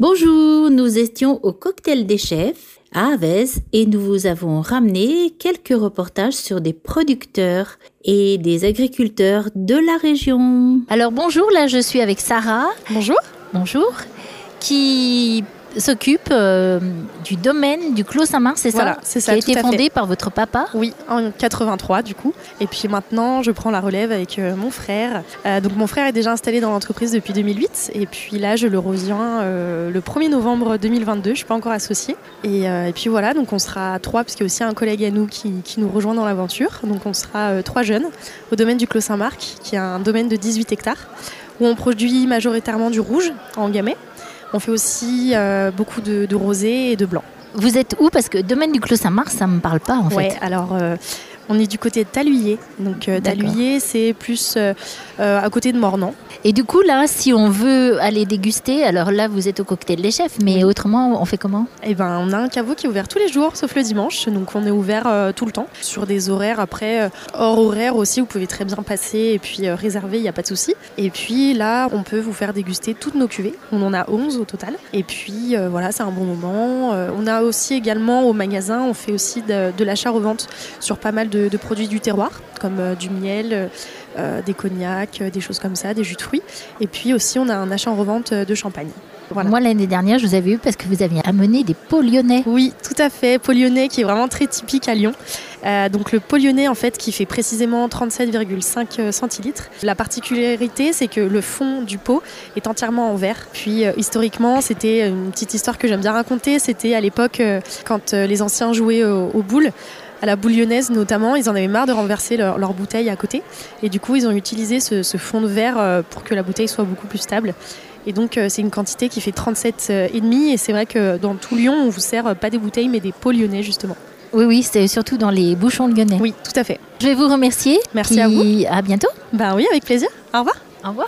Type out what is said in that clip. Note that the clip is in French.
Bonjour, nous étions au cocktail des chefs à Avez et nous vous avons ramené quelques reportages sur des producteurs et des agriculteurs de la région. Alors bonjour, là je suis avec Sarah. Bonjour. Bonjour. Qui s'occupe euh, du domaine du Clos Saint-Marc, c'est Voilà, ça c'est ça, Qui a tout été fondé fait. par votre papa? Oui, en 83 du coup. Et puis maintenant, je prends la relève avec euh, mon frère. Euh, donc mon frère est déjà installé dans l'entreprise depuis 2008. Et puis là, je le rejoins le 1er novembre 2022. Je suis pas encore associée. Et, et puis voilà, donc on sera trois, parce qu'il y a aussi un collègue à nous qui, qui nous rejoint dans l'aventure. Donc on sera trois jeunes au domaine du Clos Saint-Marc, qui est un domaine de 18 hectares, où on produit majoritairement du rouge en gamay. On fait aussi euh, beaucoup de, de rosé et de blanc. Vous êtes où? Parce que domaine du Clos Saint-Marc, ça me parle pas en Ouais, fait. alors euh, on est du côté de Taluyer. Donc euh. Taluyer, c'est plus euh, euh, à côté de Mornan. Et du coup, là, si on veut aller déguster, alors là, vous êtes au cocktail des chefs, mais Oui. autrement, on fait comment? Et ben, on a un caveau qui est ouvert tous les jours, sauf le dimanche. Donc on est ouvert euh, tout le temps sur des horaires après hors horaire aussi. Vous pouvez très bien passer et puis réserver, il n'y a pas de souci. Et puis là, on peut vous faire déguster toutes nos cuvées. On en a 11 au total. Et puis voilà, c'est un bon moment. On a aussi également au magasin, on fait aussi de, de l'achat-revente sur pas mal de, de produits du terroir, comme euh, du miel. euh, euh, des cognacs, des choses comme ça, des jus de fruits. Et puis aussi, on a un achat en revente de champagne. Voilà. Moi, l'année dernière, je vous avais eu parce que vous aviez amené des pots lyonnais. Oui, tout à fait. Lyonnais qui est vraiment très typique à Lyon. Euh, donc le pot lyonnais en fait qui fait précisément 37,5 centilitres. La particularité c'est que le fond du pot est entièrement en verre. Puis euh, historiquement c'était une petite histoire que j'aime bien raconter. C'était à l'époque euh, quand les anciens jouaient au- aux boules. À la boule lyonnaise notamment, ils en avaient marre de renverser leur, leur bouteille à côté. Et du coup, ils ont utilisé ce, ce fond de verre euh, pour que la bouteille soit beaucoup plus stable. Et donc, euh, c'est une quantité qui fait 37,5. Et c'est vrai que dans tout Lyon, on vous sert euh, pas des bouteilles, mais des pots lyonnais, justement. Oui, oui, c'est surtout dans les bouchons lyonnais. Oui, tout à fait. Je vais vous remercier. Merci Puis à vous. À bientôt. Ben oui, avec plaisir. Au revoir. Au revoir.